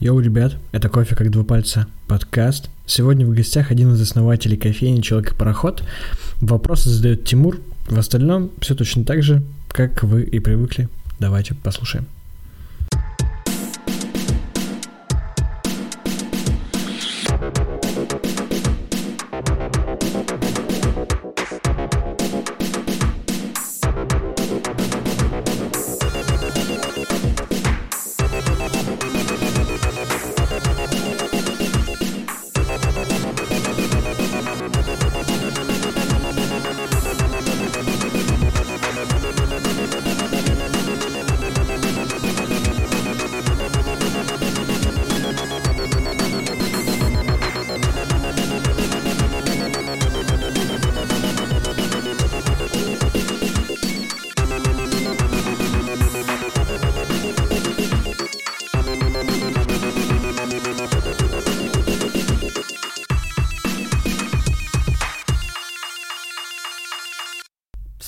Йоу, ребят, это «Кофе как два пальца» подкаст. Сегодня в гостях один из основателей кофейни «Человек и пароход». Вопросы задает Тимур. В остальном все точно так же, как вы и привыкли. Давайте послушаем.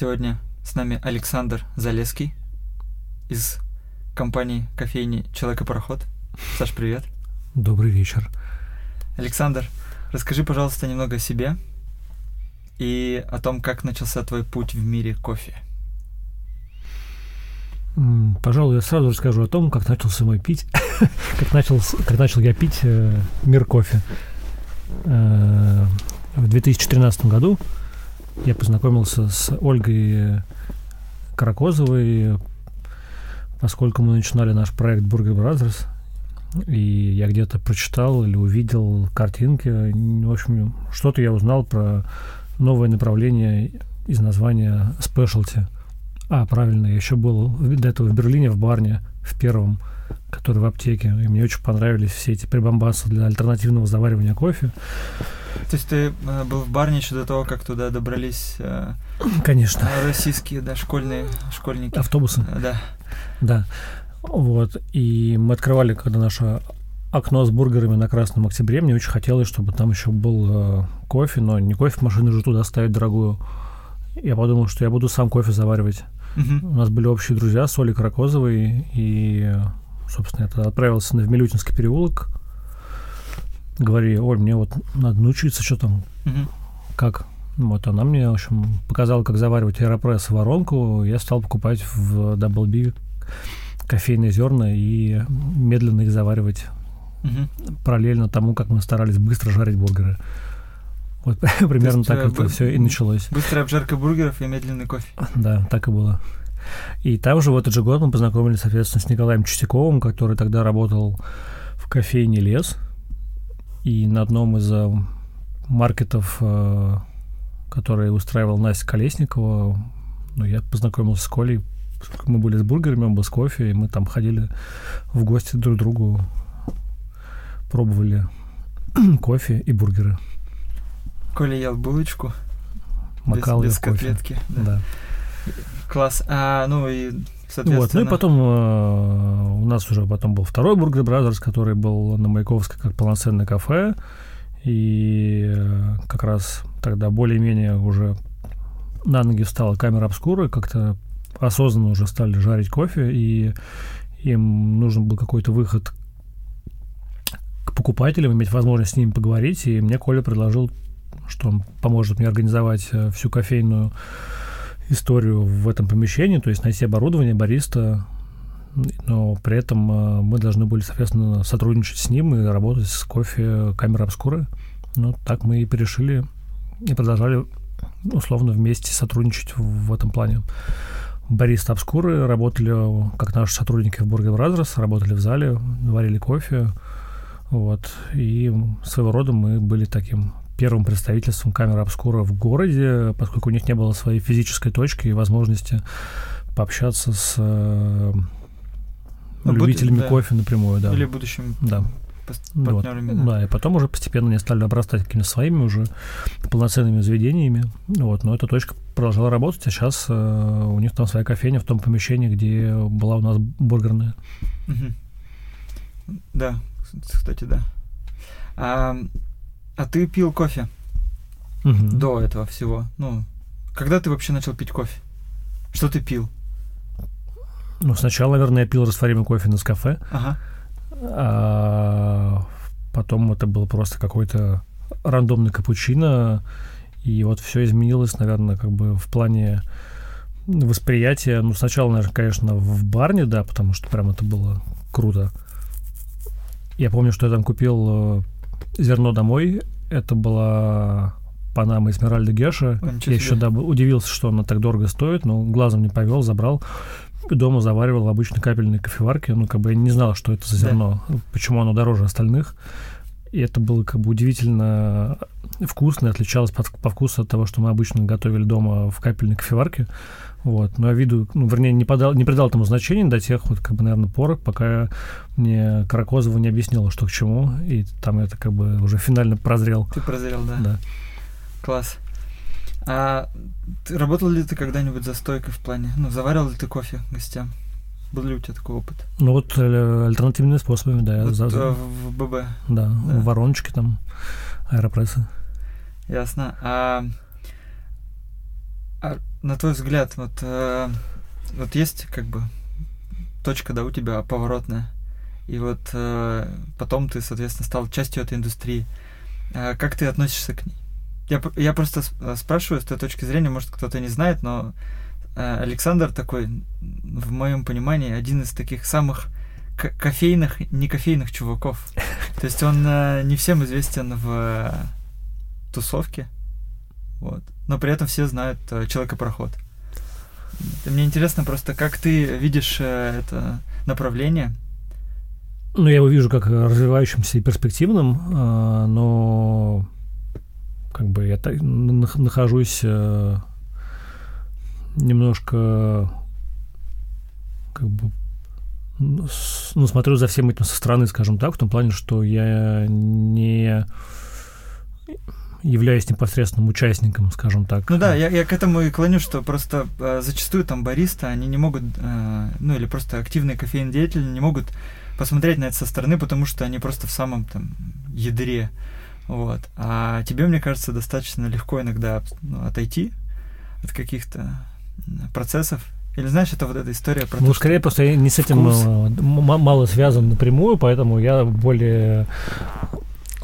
Сегодня с нами Александр Залеский из компании кофейни «Человек и пароход». Саш, привет. Добрый вечер. Александр, расскажи, пожалуйста, немного о себе и о том, как начался твой путь в мире кофе. Пожалуй, я сразу расскажу о том, как начался мой пить, как, начал, как начал я пить э, мир кофе. Э, в 2013 году я познакомился с Ольгой Каракозовой, поскольку мы начинали наш проект Burger Brothers, и я где-то прочитал или увидел картинки, в общем, что-то я узнал про новое направление из названия Specialty. А, правильно, я еще был до этого в Берлине, в Барне, в первом, который в аптеке, и мне очень понравились все эти прибамбасы для альтернативного заваривания кофе. То есть ты э, был в Барне еще до того, как туда добрались э, Конечно. российские, да, школьные школьники. Автобусы. Э, Да. Да. Вот. И мы открывали, когда наше окно с бургерами на Красном Октябре, мне очень хотелось, чтобы там еще был э, кофе, но не кофе машину же туда ставить дорогую. Я подумал, что я буду сам кофе заваривать. Мгм. У нас были общие друзья с Олей Каракозовой, и, собственно, я тогда отправился на Вмилютинский переулок. Говори, Оль, мне вот надо научиться, что там, Мгм. как. Вот она мне, в общем, показала, как заваривать аэропресс воронку. Я стал покупать в Double B кофейные зерна и медленно их заваривать Мгм. параллельно тому, как мы старались быстро жарить бургеры. Вот примерно так э, это все и началось. Быстрая обжарка бургеров и медленный кофе. Да, так и было. И там же в этот же год мы познакомились, соответственно, с Николаем Чистяковым, который тогда работал в кофейне «Лес». И на одном из э, маркетов, э, который устраивал Настя Колесникова, ну, я познакомился с Колей. Мы были с бургерами, он был с кофе, и мы там ходили в гости друг к другу, пробовали кофе и бургеры. Коля ел булочку Макал без, без кофе. котлетки. Да. Да. Класс. А, ну и, соответственно... Вот, ну и потом э, у нас уже потом был второй Burger Brothers, который был на Маяковской как полноценное кафе. И э, как раз тогда более-менее уже на ноги встала камера обскура, как-то осознанно уже стали жарить кофе, и им нужен был какой-то выход к покупателям, иметь возможность с ними поговорить, и мне Коля предложил, что он поможет мне организовать э, всю кофейную историю в этом помещении, то есть найти оборудование, бариста, но при этом э, мы должны были, соответственно, сотрудничать с ним и работать с кофе камеры обскуры. Ну, так мы и перешили и продолжали условно вместе сотрудничать в, этом плане. Бариста обскуры работали как наши сотрудники в Burger Brothers, работали в зале, варили кофе, вот, и своего рода мы были таким первым представительством камеры обскура в городе, поскольку у них не было своей физической точки и возможности пообщаться с э, Ну, буд- любителями да. кофе напрямую, да. Или будущим Да. пос- Вот. партнерами. да. Да, и потом уже постепенно они стали обрастать какими-то своими уже полноценными заведениями. Вот, но эта точка продолжала работать, а сейчас э, у них там своя кофейня в том помещении, где была у нас бургерная. Мгм. Да, кстати, да. А, а ты пил кофе Мгм. до этого всего? Ну, когда ты вообще начал пить кофе? Что ты пил? Ну, сначала, наверное, я пил растворимый кофе на кафе, Ага. а потом это было просто какой-то рандомный капучино, и вот все изменилось, наверное, как бы в плане восприятия. Ну, сначала, наверное, конечно, в барне, да, потому что прям это было круто. Я помню, что я там купил э, зерно домой. Это была Панама Эсмеральда Геша. Я еще да, удивился, что она так дорого стоит, но глазом не повел, забрал. Дома заваривал в обычной капельной кофеварке. Ну, как бы я не знал, что это за зерно, да. почему оно дороже остальных. И это было как бы удивительно вкусно, отличалось по, по вкусу от того, что мы обычно готовили дома в капельной кофеварке. Вот. Но я виду, ну, вернее, не, подал, не придал этому значения до тех, вот, как бы, наверное, порок, пока мне Каракозова не объяснила, что к чему. И там это как бы уже финально прозрел. Ты прозрел, да? Да. Класс. А ты, работал ли ты когда-нибудь за стойкой в плане? Ну, заваривал ли ты кофе гостям? Был ли у тебя такой опыт? Ну вот э, альтернативными способами, да. Вот, за, э, в, в ББ? Да, да, вороночки там, аэропрессы. Ясно. А, а на твой взгляд, вот, э, вот есть как бы точка, да, у тебя поворотная, и вот э, потом ты, соответственно, стал частью этой индустрии. А как ты относишься к ней? Я, я просто э, спрашиваю с той точки зрения, может, кто-то не знает, но э, Александр такой, в моем понимании, один из таких самых кофейных, не кофейных чуваков. То есть он э, не всем известен в тусовке, вот. Но при этом все знают Человека-пароход. Мне интересно просто, как ты видишь это направление, ну, я его вижу как развивающимся и перспективным, но как бы я так, нахожусь э, немножко как бы ну, ну, смотрю за всем этим со стороны, скажем так, в том плане, что я не являюсь непосредственным участником, скажем так. Ну да, я, я к этому и клоню, что просто э, зачастую там бариста, они не могут, э, ну или просто активные кофейные деятели не могут посмотреть на это со стороны, потому что они просто в самом там ядре вот. А тебе, мне кажется, достаточно легко иногда ну, отойти от каких-то процессов. Или знаешь, это вот эта история про Ну, то, скорее, просто я не с этим вкус... Э, мало связан напрямую, поэтому я более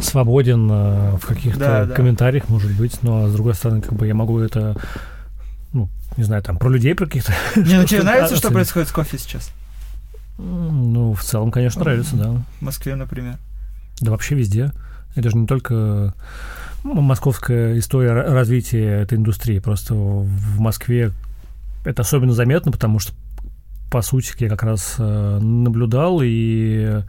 свободен э, в каких-то да, да. комментариях, может быть, но с другой стороны, как бы я могу это, ну, не знаю, там, про людей, про каких-то... Не, ну тебе нравится, что происходит с кофе сейчас? Ну, в целом, конечно, нравится, да. В Москве, например. Да вообще везде. Это же не только московская история развития этой индустрии. Просто в Москве это особенно заметно, потому что, по сути, я как раз э, наблюдал и,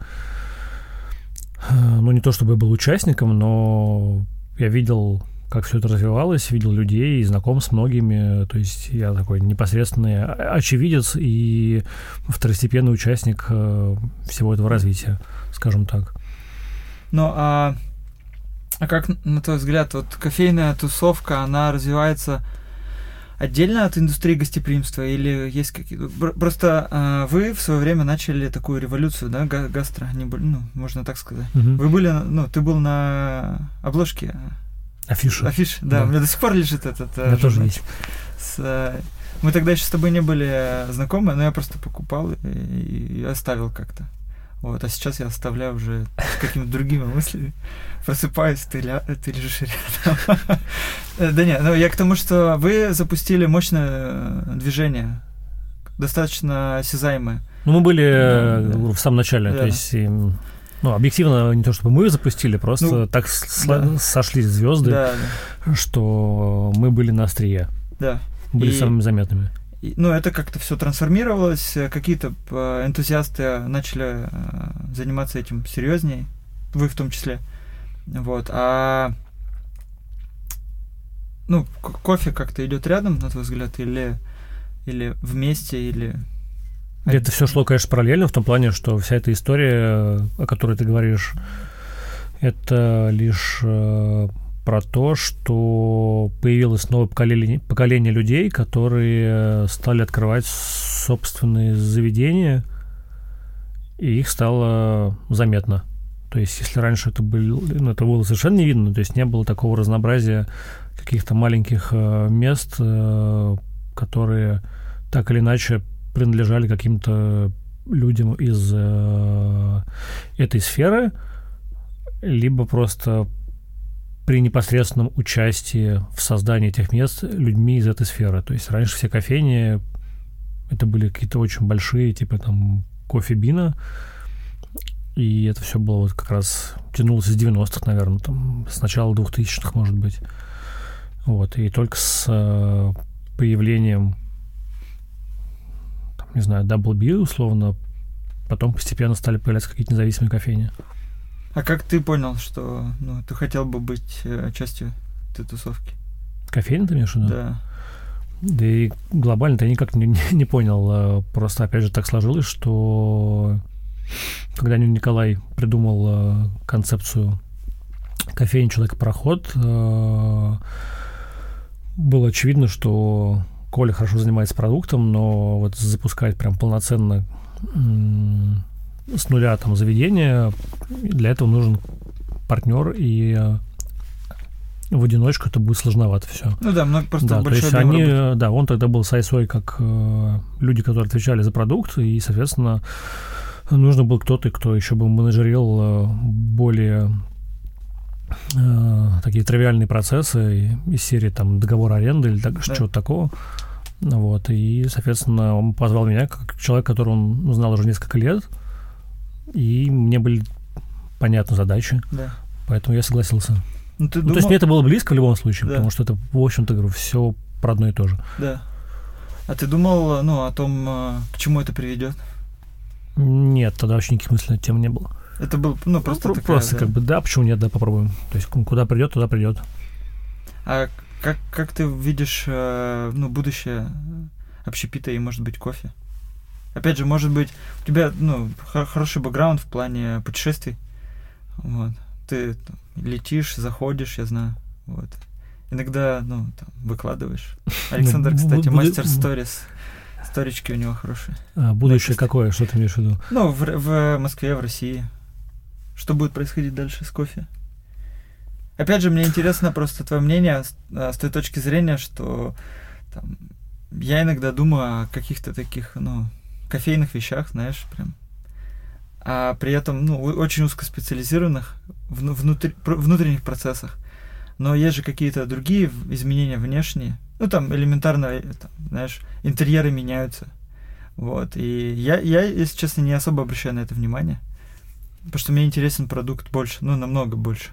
ну, не то чтобы был участником, но я видел, как все это развивалось, видел людей и знаком с многими. То есть я такой непосредственный очевидец и второстепенный участник э, всего этого развития, скажем так. Ну, а а как, на твой взгляд, вот кофейная тусовка, она развивается отдельно от индустрии гостеприимства или есть какие-то... Просто э, вы в свое время начали такую революцию, да, га гастро, не, ну, можно так сказать. Угу. Вы были, ну, ты был на обложке. Афиша. Афиш, да, да. у меня до сих пор лежит этот... У меня тоже есть. С, э, мы тогда еще с тобой не были знакомы, но я просто покупал и, и оставил как-то. Вот, а сейчас я оставляю уже с какими-то другими мыслями. Просыпаюсь, ты, ля... ты лежишь рядом. Э, да нет, ну я к тому, что вы запустили мощное движение, достаточно осязаемое. Ну, мы были да. в самом начале, то есть ну, объективно, не то чтобы мы запустили, просто ну, так да. сошлись звезды, да, да. что мы были на острие. Да. Были и... самыми заметными ну, это как-то все трансформировалось, э, какие-то э, энтузиасты начали э, заниматься этим серьезнее, вы в том числе. Вот, а ну, кофе как-то идет рядом, на твой взгляд, или, или вместе, или это все шло, конечно, параллельно, в том плане, что вся эта история, о которой ты говоришь, это лишь про то, что появилось новое поколение, поколение людей, которые стали открывать собственные заведения, и их стало заметно. То есть, если раньше это, был, ну, это было совершенно не видно, то есть не было такого разнообразия каких-то маленьких э, мест, э, которые так или иначе принадлежали каким-то людям из э, этой сферы, либо просто при непосредственном участии в создании этих мест людьми из этой сферы. То есть раньше все кофейни это были какие-то очень большие, типа там кофе Бина, и это все было вот как раз тянулось из 90-х, наверное, там, с начала 2000-х, может быть. Вот, и только с э, появлением, там, не знаю, Double B, условно, потом постепенно стали появляться какие-то независимые кофейни. А как ты понял, что ну, ты хотел бы быть э, частью этой тусовки? Кофейни ты имеешь в виду? Да. Да и глобально-то я никак не, не, не понял. а Просто, опять же, так сложилось, что когда Николай придумал э, концепцию кофейни «Человек-пароход», э, было очевидно, что Коля хорошо занимается продуктом, но вот запускать прям полноценно с нуля там заведение, для этого нужен партнер, и э, в одиночку это будет сложновато все. Ну да, много просто Да, то большой есть объем они, работы. да, он тогда был с ISO как э, люди, которые отвечали за продукт, и, соответственно, нужно был кто-то, кто еще бы менеджерил э, более э, такие тривиальные процессы из серии там договор аренды или так, Да. чего-то такого. Вот, и, соответственно, он позвал меня как человек, которого он знал уже несколько лет, и мне были понятны задачи, Да. поэтому я согласился. Ну ты Ну, думал... то есть мне это было близко в любом случае, Да. потому что это, в общем-то, говорю, все про одно и то же. Да. А ты думал, ну, о том, э, к чему это приведет? Нет, тогда вообще никаких мыслей на эту тему не было. Это был, ну, просто Ну, такая, просто да. как бы да, почему нет, да, попробуем. То есть ку- куда придет, туда придет. А как, как ты видишь, э, ну, будущее общепита и, может быть, кофе? Опять же, может быть, у тебя, ну, хо- хороший бэкграунд в плане путешествий. Вот. Ты там, летишь, заходишь, я знаю. Вот. Иногда, ну, там, выкладываешь. Александр, бу- кстати, мастер сторис. Сторички у него хорошие. А, будущее какое, что ты имеешь в виду? Ну, в, в Москве, в России. Что будет происходить дальше с кофе? Опять же, мне интересно просто твое мнение с, а, с той точки зрения, что там, я иногда думаю о каких-то таких, ну, кофейных вещах, знаешь, прям. А при этом, ну, очень узкоспециализированных вну- внутри- внутренних процессах. Но есть же какие-то другие изменения внешние. Ну, там элементарно, э, там, знаешь, интерьеры меняются. Вот. И я, я, если честно, не особо обращаю на это внимание. Потому что мне интересен продукт больше, ну, намного больше.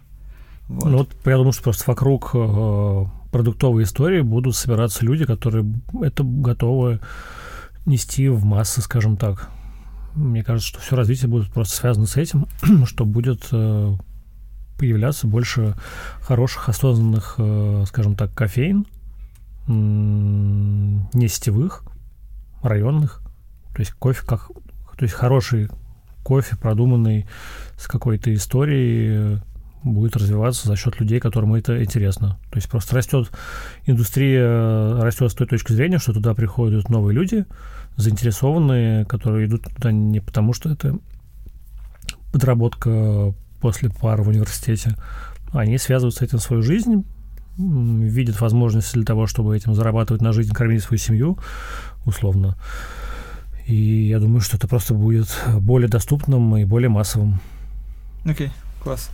Вот. Ну вот я думаю, что просто вокруг э, продуктовой истории будут собираться люди, которые это готовы нести в массы, скажем так. Мне кажется, что все развитие будет просто связано с этим, что будет э, появляться больше хороших, осознанных, э, скажем так, кофеин, не сетевых, районных. То есть кофе как... То есть хороший кофе, продуманный с какой-то историей, будет развиваться за счет людей, которым это интересно. То есть просто растет индустрия, растет с той точки зрения, что туда приходят новые люди, заинтересованные, которые идут туда не потому, что это подработка после пар в университете. Они связывают с этим свою жизнь, видят возможности для того, чтобы этим зарабатывать на жизнь, кормить свою семью, условно. И я думаю, что это просто будет более доступным и более массовым. Окей, класс.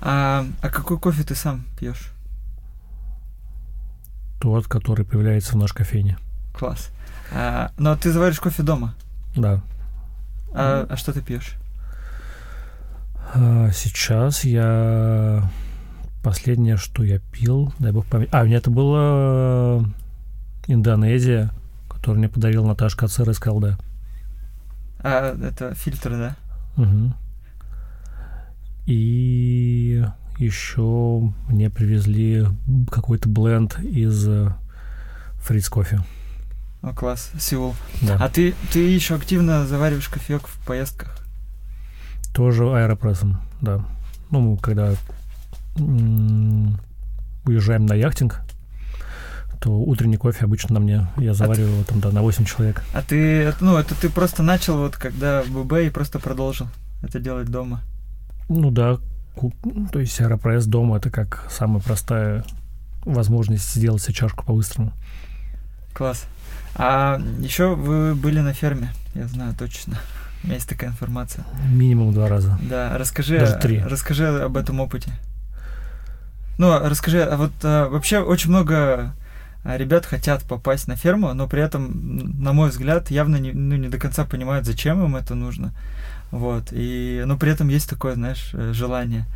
А, а какой кофе ты сам пьешь? Тот, который появляется в нашей кофейне. Класс. А, но ты заваришь кофе дома. Да. А, а что ты пьешь? А, Сейчас я... Последнее, что я пил, дай бог память... А, у меня это была Индонезия, которую мне подарил Наташа Кацер из КЛД. А, это фильтр, да? Мгм. И еще мне привезли какой-то бленд из э, Фриц кофе. О, класс, Сеул. Да. А ты, ты еще активно завариваешь кофеек в поездках? Тоже аэропрессом, да. Ну, когда м, уезжаем на яхтинг, то утренний кофе обычно на мне. Я завариваю там, да, на 8 человек. А ты, ну, это ты просто начал вот когда в ББ и просто продолжил это делать дома. Ну да, то есть аэропресс дома это как самая простая возможность сделать себе чашку по-быстрому. Класс. А еще вы были на ферме, я знаю точно. У меня есть такая информация. Минимум два раза. Да, расскажи, Даже три. расскажи об этом опыте. Ну, а расскажи, а вот а, вообще очень много а, ребят хотят попасть на ферму, но при этом, на мой взгляд, явно не, ну, не до конца понимают, зачем им это нужно. Вот. И, но при этом есть такое, знаешь, э, желание.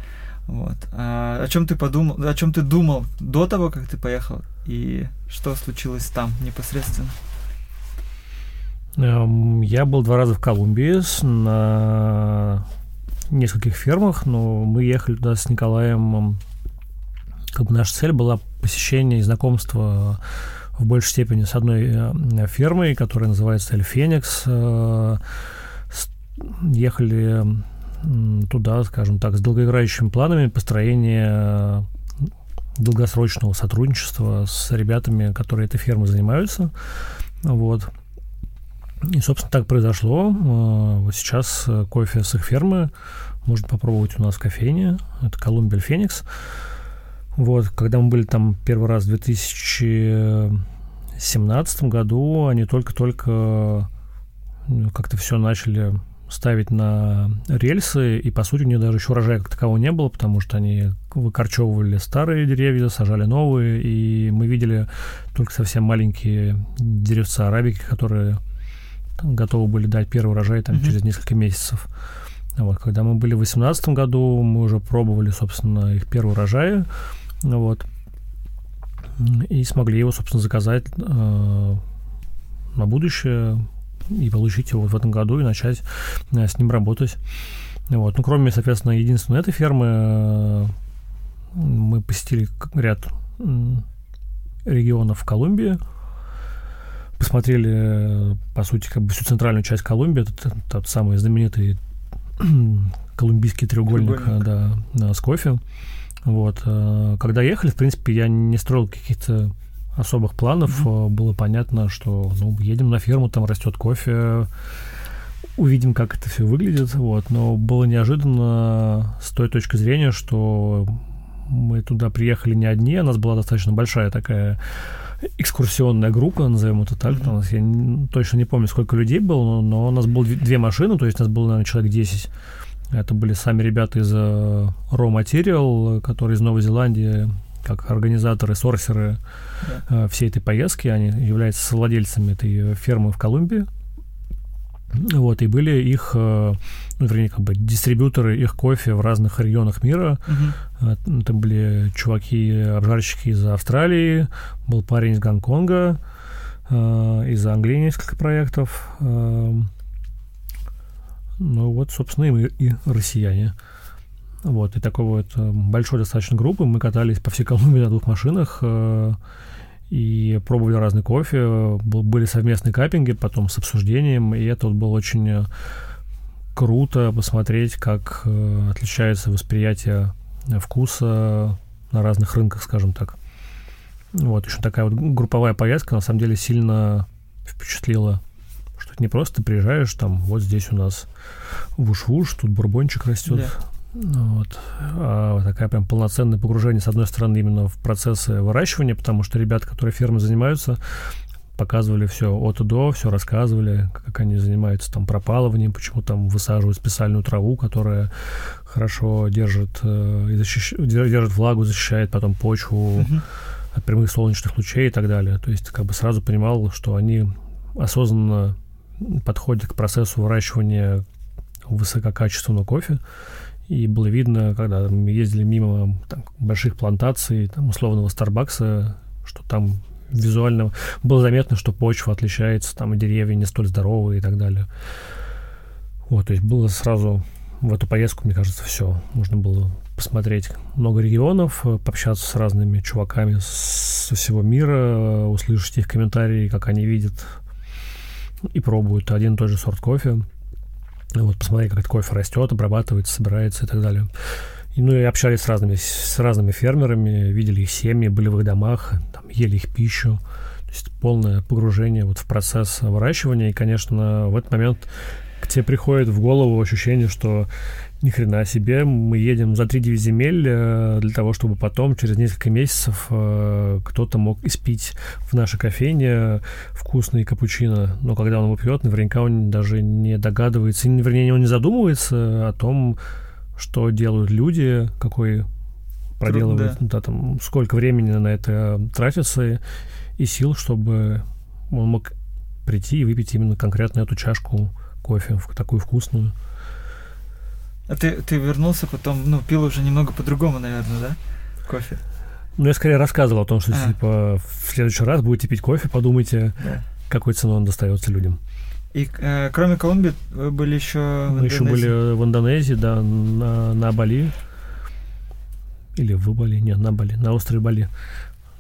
Вот. А о чем ты подумал, о чем ты думал до того, как ты поехал, и что случилось там непосредственно? Эм, я был два раза в Колумбии на нескольких фермах, но мы ехали туда с Николаем. Как бы наша цель была посещение и знакомство в большей степени с одной э, фермой, которая называется Эль Феникс. Э, ехали туда, скажем так, с долгоиграющими планами построения долгосрочного сотрудничества с ребятами, которые этой фермой занимаются. Вот. И, собственно, так произошло. А, вот сейчас кофе с их фермы можно попробовать у нас в кофейне. Это Колумбия Феникс. Вот, когда мы были там первый раз в 2017 году, они только-только как-то все начали ставить на рельсы, и, по сути, у них даже еще урожая как такового не было, потому что они выкорчевывали старые деревья, сажали новые, и мы видели только совсем маленькие деревца арабики, которые готовы были дать первый урожай там, mm-hmm. через несколько месяцев. Вот, когда мы были в 2018 году, мы уже пробовали, собственно, их первый урожай, вот, и смогли его, собственно, заказать э, на будущее и получить его вот в этом году и начать э, с ним работать. Вот. Ну, кроме, соответственно, единственной этой фермы, э, мы посетили ряд регионов в Колумбии, посмотрели, э, по сути, как бы всю центральную часть Колумбии, это тот самый знаменитый колумбийский треугольник, треугольник. Да, с кофе. Вот. Когда ехали, в принципе, я не строил каких-то особых планов. Mm-hmm. Было понятно, что ну, едем на ферму, там растет кофе, увидим, как это все выглядит. Вот. Но было неожиданно с той точки зрения, что мы туда приехали не одни, у нас была достаточно большая такая экскурсионная группа, назовем это так. Mm-hmm. Нас, я не, точно не помню, сколько людей было, но, но у нас было две машины, то есть у нас было, наверное, человек 10. Это были сами ребята из uh, Raw Material, которые из Новой Зеландии как организаторы, сорсеры да. Э, всей этой поездки. Они являются владельцами этой фермы в Колумбии. Вот, и были их, э, ну, вернее, как бы дистрибьюторы их кофе в разных регионах мира. Угу. Это были чуваки, обжарщики из Австралии, был парень из Гонконга, из Англии несколько проектов. Ну вот, собственно, и мы, и россияне. Вот, и такой вот э, большой достаточно группы. Мы катались по всей Колумбии на двух машинах э, и пробовали разный кофе. Были совместные каппинги потом с обсуждением, и это вот было очень э, круто посмотреть, как отличается восприятие вкуса на разных рынках, скажем так. Вот, еще такая вот групповая поездка на самом деле сильно впечатлила, что это не просто ты приезжаешь, там, вот здесь у нас вуш-вуш, тут бурбончик растет, ну вот. А такая прям полноценное погружение, с одной стороны, именно в процессы выращивания, потому что ребята, которые фермой занимаются, показывали все от и до, все рассказывали, как они занимаются там пропалыванием, почему там высаживают специальную траву, которая хорошо держит, э, и защищ... держит влагу, защищает потом почву uh-huh. от прямых солнечных лучей и так далее. То есть как бы сразу понимал, что они осознанно подходят к процессу выращивания высококачественного кофе, и было видно, когда мы ездили мимо там, больших плантаций, там, условного Старбакса, что там визуально было заметно, что почва отличается, там и деревья не столь здоровые и так далее. Вот, то есть было сразу в эту поездку, мне кажется, все. Можно было посмотреть много регионов, пообщаться с разными чуваками со всего мира, услышать их комментарии, как они видят и пробуют один и тот же сорт кофе. Вот, посмотреть, как этот кофе растет, обрабатывается, собирается и так далее. И, ну и общались с разными, с разными фермерами, видели их семьи, были в их домах, там, ели их пищу. То есть полное погружение вот в процесс выращивания. И, конечно, в этот момент тебе приходит в голову ощущение, что ни хрена себе, мы едем за 3-9 земель э, для того, чтобы потом, через несколько месяцев, э, кто-то мог испить в нашей кофейне вкусный капучино. Но когда он его пьет, наверняка он даже не догадывается, вернее, он не задумывается о том, что делают люди, какой проделывают, да. да, там, сколько времени на это тратится и сил, чтобы он мог прийти и выпить именно конкретно эту чашку кофе, такую вкусную. А ты, ты вернулся потом, ну, пил уже немного по-другому, наверное, да? Кофе. Ну, я скорее рассказывал о том, что, а. типа, в следующий раз будете пить кофе, подумайте, да. какой ценой он достается людям. И э, кроме Колумбии вы были еще Мы еще были в Индонезии, да, на, на Бали. Или в Бали, нет, на Бали, на острове Бали.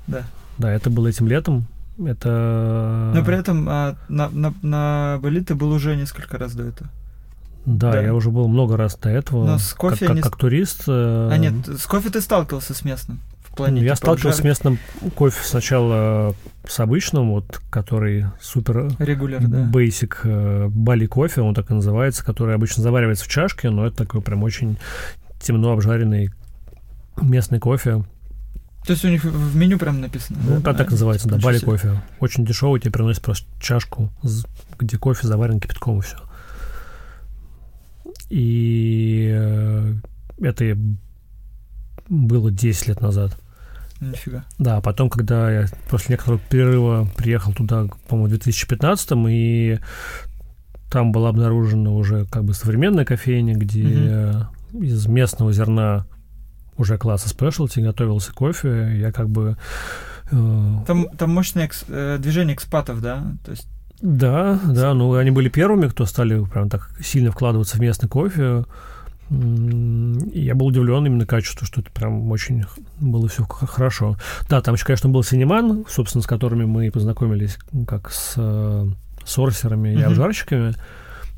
Да. Да, это было этим летом. Это... Но при этом а, на, на, на Бали ты был уже несколько раз до этого. Да, да, я уже был много раз до этого. Но с кофе как, как, не... как турист. Э... А нет, с кофе ты сталкивался с местным? В плане, я типа, сталкивался с местным кофе сначала с обычным, вот, который супер регуляр, да. basic э, бали кофе, он так и называется, который обычно заваривается в чашке, но это такой прям очень темно обжаренный местный кофе. То есть у них в меню прям написано? Ну, да, так, называется, да, бали кофе. Очень дешевый, тебе приносят просто чашку, где кофе заварен кипятком и все. И э, это было 10 лет назад. Нифига. Да, потом, когда я после некоторого перерыва приехал туда, по-моему, в 2015 и там была обнаружена уже как бы современная кофейня, где угу. из местного зерна уже класса спешлти готовился кофе, я как бы... Э... Там, там мощное экс, э, движение экспатов, да? То есть... Да, да, ну они были первыми, кто стали прям так сильно вкладываться в местный кофе. Я был удивлен именно качеству, что это прям очень было все хорошо. Да, там еще, конечно, был Синеман, собственно, с которыми мы познакомились как с э, сорсерами mm-hmm. и обжарщиками.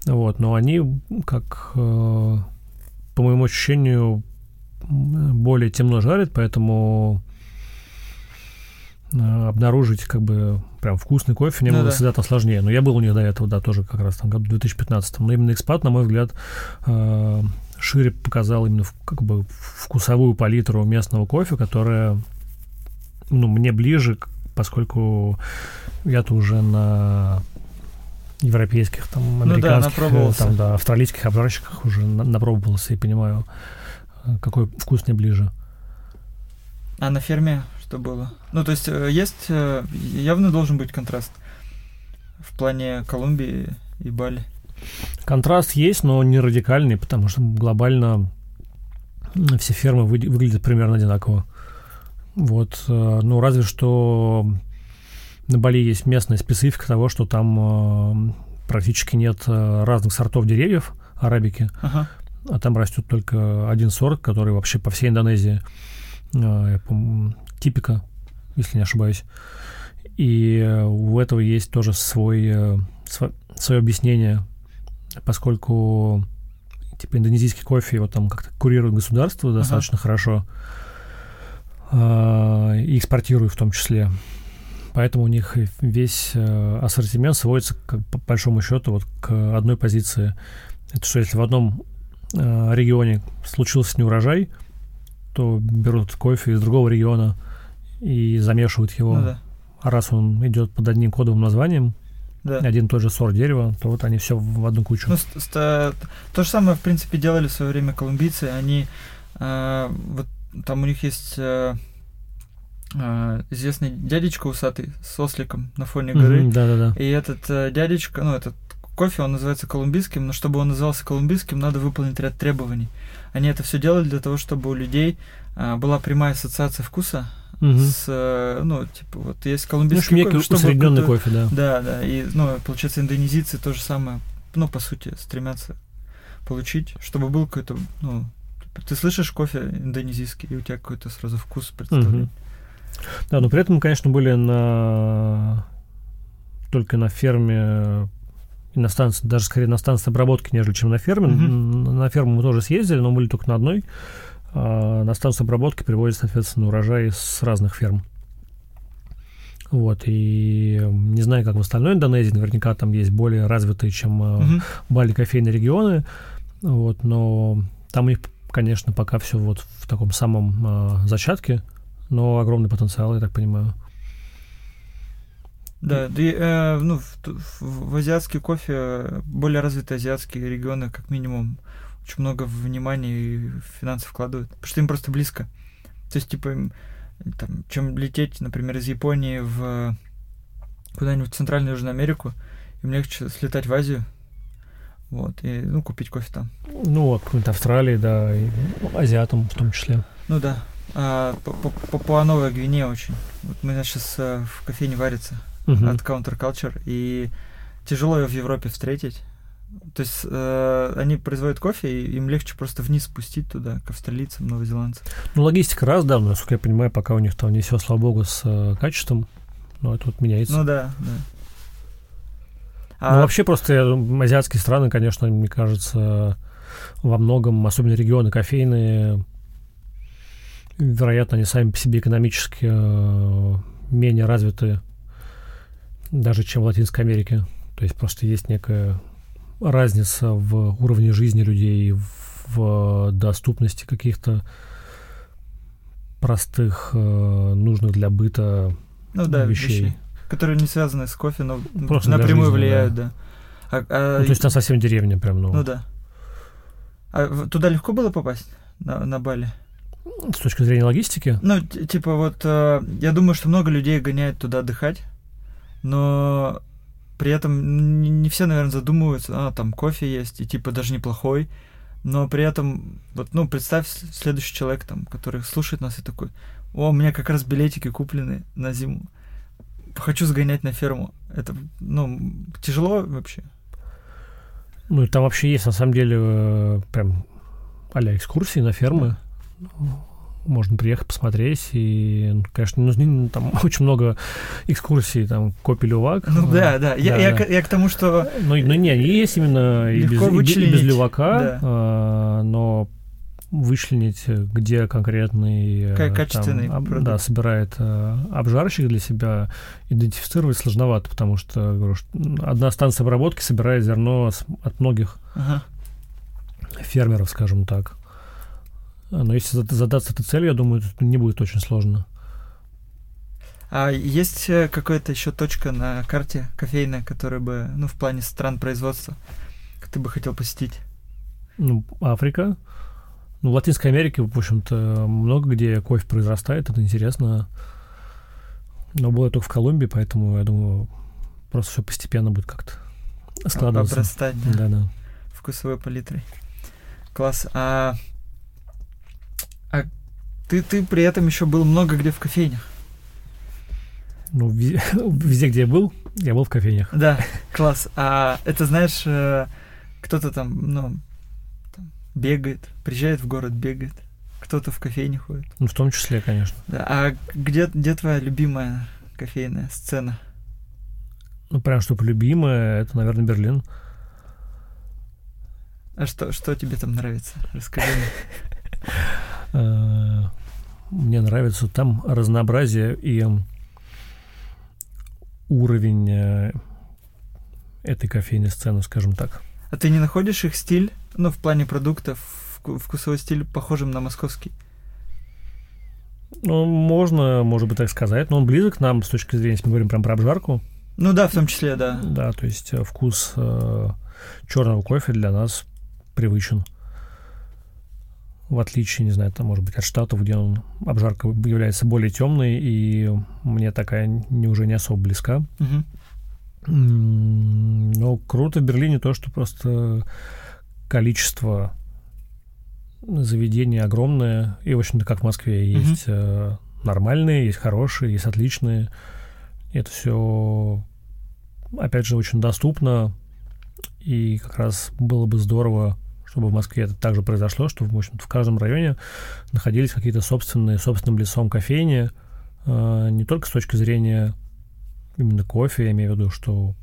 Вот, но они, как э, по моему ощущению, более темно жарит, поэтому э, обнаружить как бы прям вкусный кофе не ну, было да. всегда там сложнее. Но я был у них до этого, да, тоже как раз там году 2015. Но именно экспат, на мой взгляд, э, шире показал именно как бы вкусовую палитру местного кофе, которая ну, мне ближе, поскольку я-то уже на европейских, там, американских, ну, да, там, да, австралийских обжарщиках уже напробовался и понимаю, какой вкус мне ближе. А на ферме что было? Ну, то есть э, есть э, явно должен быть контраст в плане Колумбии и Бали. Контраст есть, но не радикальный, потому что глобально все фермы вы, выглядят примерно одинаково. Вот, э, ну разве что на Бали есть местная специфика того, что там практически нет разных сортов деревьев арабики. Ага а там растет только один сорт, который вообще по всей Индонезии, а, я помню, типика, если не ошибаюсь. И э, у этого есть тоже свой, э, свое объяснение, поскольку типа индонезийский кофе его там как-то курирует государство достаточно ага. хорошо а, и экспортирует в том числе. Поэтому у них весь э, ассортимент сводится, как, по большому счету, вот к одной позиции. Это что, если в одном регионе случился неурожай, то берут кофе из другого региона и замешивают его. Ну, да. А раз он идет под одним кодовым названием, да. один и тот же сорт дерева, то вот они все в одну кучу. Ну, то же самое, в принципе, делали в свое время колумбийцы. Они э, вот там у них есть э, э, известный дядечка усатый с осликом на фоне горы. Mm-hmm, да, да, да. И этот э, дядечка, ну, этот кофе, он называется колумбийским, но чтобы он назывался колумбийским, надо выполнить ряд требований. Они это все делали для того, чтобы у людей а, была прямая ассоциация вкуса угу. с, э, ну, типа, вот есть колумбийский ну, кофе, чтобы... Усредненный кофе, да. Да, да, и, ну, получается, индонезийцы то же самое, ну, по сути, стремятся получить, чтобы был какой-то, ну, ты слышишь кофе индонезийский, и у тебя какой-то сразу вкус представления. Угу. Да, но при этом, конечно, были на только на ферме и на станции, даже скорее на станции обработки, нежели чем на ферме. Mm-hmm. На ферму мы тоже съездили, но были только на одной. А на станцию обработки привозят, соответственно, урожай с разных ферм. Вот, и не знаю, как в остальной Индонезии, наверняка там есть более развитые, чем угу. Бали кофейные регионы, вот, но там у них, конечно, пока все вот в таком самом э, зачатке, но огромный потенциал, я так понимаю. Да, да э, ну, в, в азиатский кофе, более развитые азиатские регионы, как минимум, очень много внимания и финансов вкладывают, потому что им просто близко. То есть, типа, им, там, чем лететь, например, из Японии в куда-нибудь в Центральную Южную Америку, им легче слетать в Азию, вот, и, ну, купить кофе там. Ну, вот, какой-нибудь Австралии, да, и азиатам в том числе. Ну да. А, Папуа-Новая Гвинея очень. Вот меня сейчас а, в кофейне варится uh-huh. от Counterculture, и тяжело ее в Европе встретить. То есть э, они производят кофе, и им легче просто вниз спустить туда, к австралийцам, новозеландцам. Ну, логистика раз, да, насколько я понимаю, пока у них там не все, слава богу, с э, качеством, но это вот меняется. Ну да, да. А... Ну, вообще просто азиатские страны, конечно, мне кажется, во многом, особенно регионы кофейные, вероятно, они сами по себе экономически э, менее развиты даже, чем в Латинской Америке. То есть просто есть некая разница в уровне жизни людей, в доступности каких-то простых, э, нужных для быта ну, да, вещей. вещей. Которые не связаны с кофе, но Просто напрямую жизни, влияют, да. да. А, а... Ну, то есть там совсем деревня прям, ну. Ну да. А туда легко было попасть на, на Бали? С точки зрения логистики? Ну, типа вот, э, я думаю, что много людей гоняет туда отдыхать, но при этом не все, наверное, задумываются, а, там кофе есть, и типа даже неплохой, но при этом, вот, ну, представь следующий человек, там, который слушает нас и такой, о, у меня как раз билетики куплены на зиму, хочу сгонять на ферму. Это, ну, тяжело вообще? Ну, там вообще есть, на самом деле, э, прям а экскурсии на фермы. Можно приехать посмотреть. И, ну, конечно, нужны там очень много экскурсий, там, Копи-Лювак. Ну да, да. Я, да, я, да. я к тому, что... Ну, ну не, есть именно и без, и, и без Лювака, да. а, но вычленить, где конкретный как качественный там, об, да, собирает э, обжарщик для себя, идентифицировать сложновато, потому что, говорю, что одна станция обработки собирает зерно от многих ага. фермеров, скажем так. Но если задаться этой целью, я думаю, это не будет очень сложно. А есть э, какая-то еще точка на карте кофейная, которая бы, ну, в плане стран производства, ты бы хотел посетить? Ну, Африка. Ну, в Латинской Америке, в общем-то, много где кофе произрастает, это интересно. Но было только в Колумбии, поэтому, я думаю, просто все постепенно будет как-то складываться. Обрастать, да? Да, да. Вкусовой палитрой. Класс. А а ты, ты при этом еще был много где в кофейнях. Ну, везде, где я был, я был в кофейнях. Да, класс. А это, знаешь, э, кто-то там, ну, там, бегает, приезжает в город, бегает. Кто-то в кофейне ходит. Ну, в том числе, конечно. Да. А где, где твоя любимая кофейная сцена? Ну, прям чтобы любимая, это, наверное, Берлин. А что, что тебе там нравится? Расскажи мне. Э, мне нравится там разнообразие и уровень э, этой кофейной сцены, скажем так. А ты не находишь их стиль, ну, в плане продуктов, вкусовой стиль похожим на московский? Ну, можно, может быть, так сказать, но он близок к нам с точки зрения, если мы говорим прям про обжарку. Ну да, в том числе, да. Да, то есть э, вкус э, черного кофе для нас привычен в отличие, не знаю, там, может быть, от Штатов, где он, обжарка является более темной, и мне такая не, уже не особо близка. Угу. Но круто в Берлине то, что просто количество заведений огромное, и, в общем-то, как в Москве, есть угу. нормальные, есть хорошие, есть отличные. Это все, опять же, очень доступно, и как раз было бы здорово чтобы в Москве это также произошло, что в, общем в каждом районе находились какие-то собственные, собственным лесом кофейни, э, не только с точки зрения именно кофе, я имею в виду, что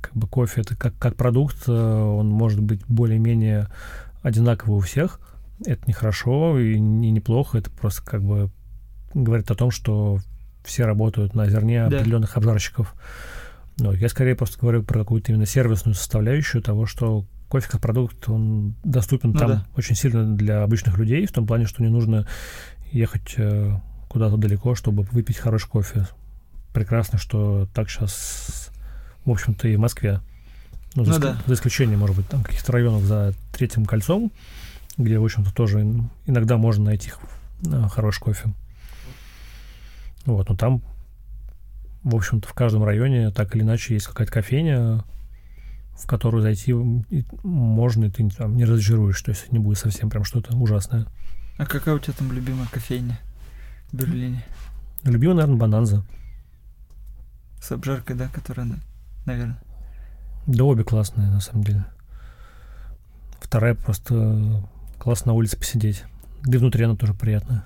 как бы кофе это как, как продукт, э, он может быть более-менее одинаковый у всех. Это не хорошо и не неплохо, это просто как бы говорит о том, что все работают на зерне Да. определенных обжарщиков. Но я скорее просто говорю про какую-то именно сервисную составляющую того, что кофе как продукт, он доступен Ну там да. очень сильно для обычных людей, в том плане, что не нужно ехать э, куда-то далеко, чтобы выпить хороший кофе. Прекрасно, что так сейчас, в общем-то, и в Москве. Ну, за, Ну иск- да. за исключением, может быть, там каких-то районов за третьим кольцом, где, в общем-то, тоже ин- иногда можно найти э, хороший кофе. Вот, но там, в общем-то, в каждом районе так или иначе есть какая-то кофейня, в которую зайти можно, и ты там, не разочаруешь, то есть не будет совсем прям что-то ужасное. А какая у тебя там любимая кофейня в Берлине? Любимый, наверное, Бананза. С обжаркой, да, которая, наверное. Да обе классные, на самом деле. Вторая просто классно на улице посидеть. Да и внутри она тоже приятная.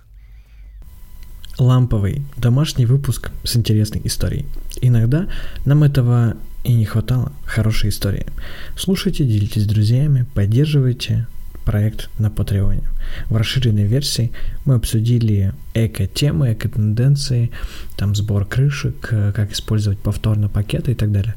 Ламповый домашний выпуск с интересной историей. Иногда нам этого и не хватало хорошей истории. Слушайте, делитесь с друзьями, поддерживайте проект на Патреоне. В расширенной версии мы обсудили эко-темы, эко-тенденции, там сбор крышек, э, как использовать повторно пакеты и так далее.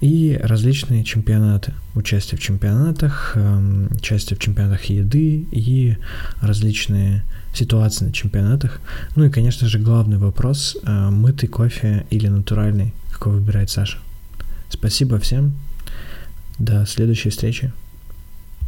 И различные чемпионаты. Участие в чемпионатах, эм, участие в чемпионатах еды и различные ситуации на чемпионатах. Ну и, конечно же, главный вопрос, э, мытый кофе или натуральный, какой выбирает Саша. Спасибо всем. До следующей встречи.